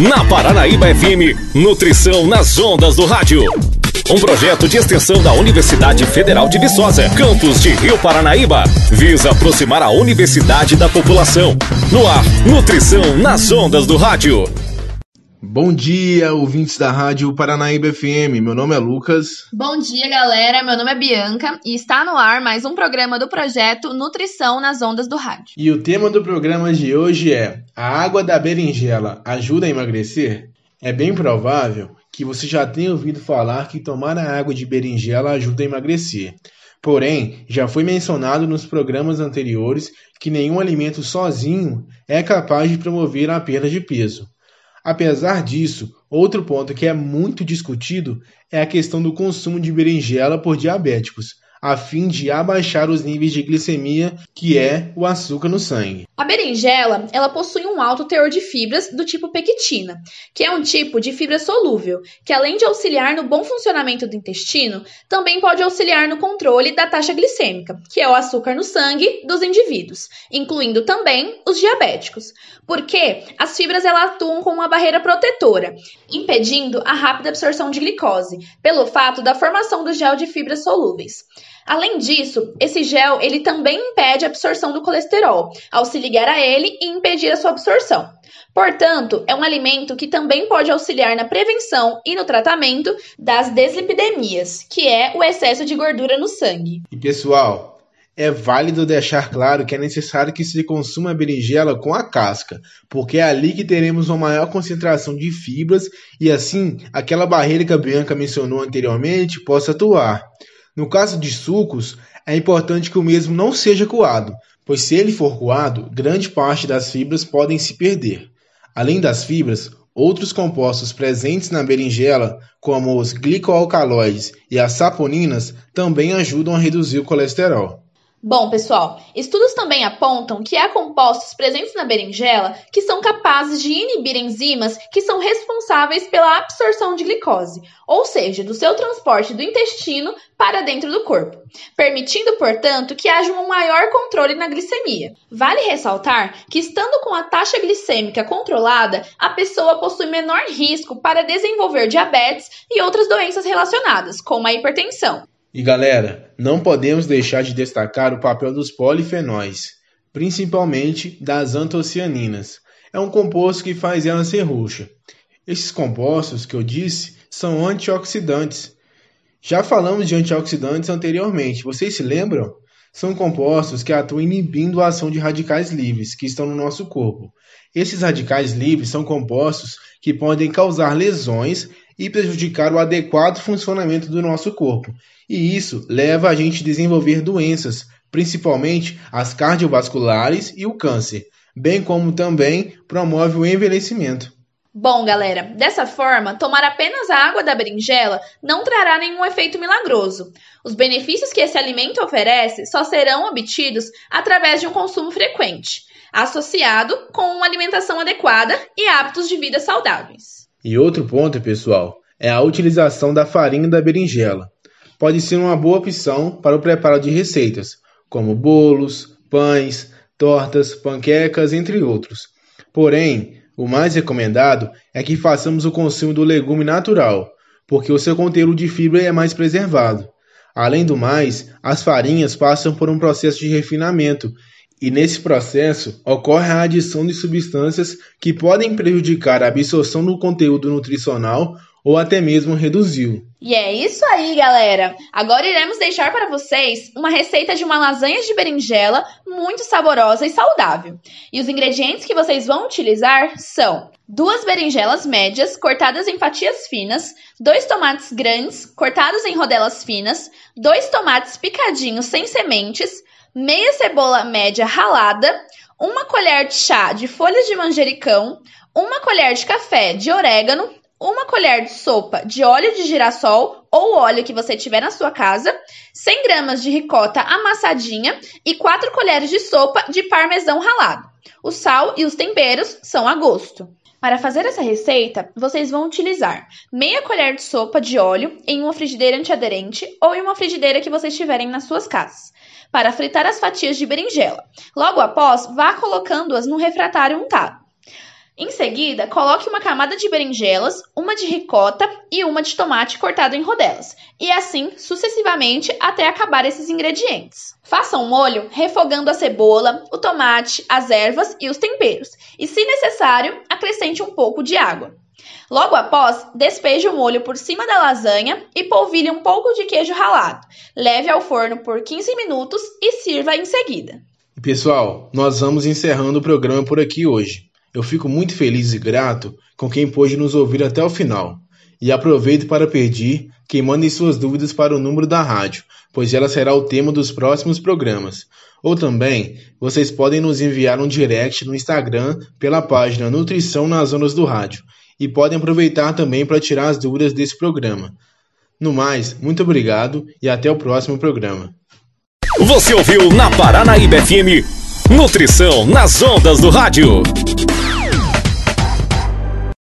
Na Paranaíba FM, Nutrição nas Ondas do Rádio. Um projeto de extensão da Universidade Federal de Viçosa, campus de Rio Paranaíba, visa aproximar a universidade da população. No ar, Nutrição nas Ondas do Rádio. Bom dia, ouvintes da Rádio Paranaíba FM. Meu nome é Lucas. Bom dia, galera. Meu nome é Bianca e está no ar mais um programa do projeto Nutrição nas Ondas do Rádio. E o tema do programa de hoje é: A água da berinjela ajuda a emagrecer? É bem provável que você já tenha ouvido falar que tomar a água de berinjela ajuda a emagrecer. Porém, já foi mencionado nos programas anteriores que nenhum alimento sozinho é capaz de promover a perda de peso. Apesar disso, outro ponto que é muito discutido é a questão do consumo de berinjela por diabéticos, a fim de abaixar os níveis de glicemia, que é o açúcar no sangue. A berinjela, ela possui um alto teor de fibras do tipo pectina, que é um tipo de fibra solúvel, que além de auxiliar no bom funcionamento do intestino, também pode auxiliar no controle da taxa glicêmica, que é o açúcar no sangue dos indivíduos, incluindo também os diabéticos, porque as fibras elas atuam como uma barreira protetora, impedindo a rápida absorção de glicose, pelo fato da formação do gel de fibras solúveis. Além disso, esse gel ele também impede a absorção do colesterol, ao se ligar a ele e impedir a sua absorção. Portanto, é um alimento que também pode auxiliar na prevenção e no tratamento das deslipidemias, que é o excesso de gordura no sangue. E pessoal, é válido deixar claro que é necessário que se consuma a berinjela com a casca, porque é ali que teremos uma maior concentração de fibras e assim aquela barreira que a Bianca mencionou anteriormente possa atuar. No caso de sucos, é importante que o mesmo não seja coado, pois se ele for coado, grande parte das fibras podem se perder. Além das fibras, outros compostos presentes na berinjela, como os glicoalcaloides e as saponinas, também ajudam a reduzir o colesterol. Bom, pessoal, estudos também apontam que há compostos presentes na berinjela que são capazes de inibir enzimas que são responsáveis pela absorção de glicose, ou seja, do seu transporte do intestino para dentro do corpo, permitindo, portanto, que haja um maior controle na glicemia. Vale ressaltar que, estando com a taxa glicêmica controlada, a pessoa possui menor risco para desenvolver diabetes e outras doenças relacionadas, como a hipertensão. E galera, não podemos deixar de destacar o papel dos polifenóis, principalmente das antocianinas. É um composto que faz ela ser roxa. Esses compostos que eu disse são antioxidantes. Já falamos de antioxidantes anteriormente, vocês se lembram? São compostos que atuam inibindo a ação de radicais livres que estão no nosso corpo. Esses radicais livres são compostos que podem causar lesões e prejudicar o adequado funcionamento do nosso corpo. E isso leva a gente a desenvolver doenças, principalmente as cardiovasculares e o câncer, bem como também promove o envelhecimento. Bom, galera, dessa forma, tomar apenas a água da berinjela não trará nenhum efeito milagroso. Os benefícios que esse alimento oferece só serão obtidos através de um consumo frequente, associado com uma alimentação adequada e hábitos de vida saudáveis. E outro ponto, pessoal, é a utilização da farinha da berinjela. Pode ser uma boa opção para o preparo de receitas, como bolos, pães, tortas, panquecas, entre outros. Porém, o mais recomendado é que façamos o consumo do legume natural, porque o seu conteúdo de fibra é mais preservado. Além do mais, as farinhas passam por um processo de refinamento e nesse processo ocorre a adição de substâncias que podem prejudicar a absorção do conteúdo nutricional ou até mesmo reduzi-lo. E é isso aí, galera! Agora iremos deixar para vocês uma receita de uma lasanha de berinjela muito saborosa e saudável. E os ingredientes que vocês vão utilizar são duas berinjelas médias cortadas em fatias finas, dois tomates grandes cortados em rodelas finas, dois tomates picadinhos sem sementes, meia cebola média ralada, uma colher de chá de folhas de manjericão, uma colher de café de orégano, uma colher de sopa de óleo de girassol ou óleo que você tiver na sua casa, 100 gramas de ricota amassadinha e 4 colheres de sopa de parmesão ralado. O sal e os temperos são a gosto. Para fazer essa receita, vocês vão utilizar meia colher de sopa de óleo em uma frigideira antiaderente ou em uma frigideira que vocês tiverem nas suas casas para fritar as fatias de berinjela. Logo após, vá colocando-as no refratário untado. Em seguida, coloque uma camada de berinjelas, uma de ricota e uma de tomate cortado em rodelas, e assim sucessivamente até acabar esses ingredientes. Faça um molho refogando a cebola, o tomate, as ervas e os temperos, e se necessário, acrescente um pouco de água. Logo após, despeje o molho por cima da lasanha e polvilhe um pouco de queijo ralado. Leve ao forno por 15 minutos e sirva em seguida. Pessoal, nós vamos encerrando o programa por aqui hoje. Eu fico muito feliz e grato com quem pôde nos ouvir até o final. E aproveito para pedir que mandem suas dúvidas para o número da rádio, pois ela será o tema dos próximos programas. Ou também, vocês podem nos enviar um direct no Instagram pela página Nutrição nas Zonas do Rádio. E podem aproveitar também para tirar as dúvidas desse programa. No mais, muito obrigado e até o próximo programa. Você ouviu na Paranaíba FM Nutrição nas Ondas do Rádio.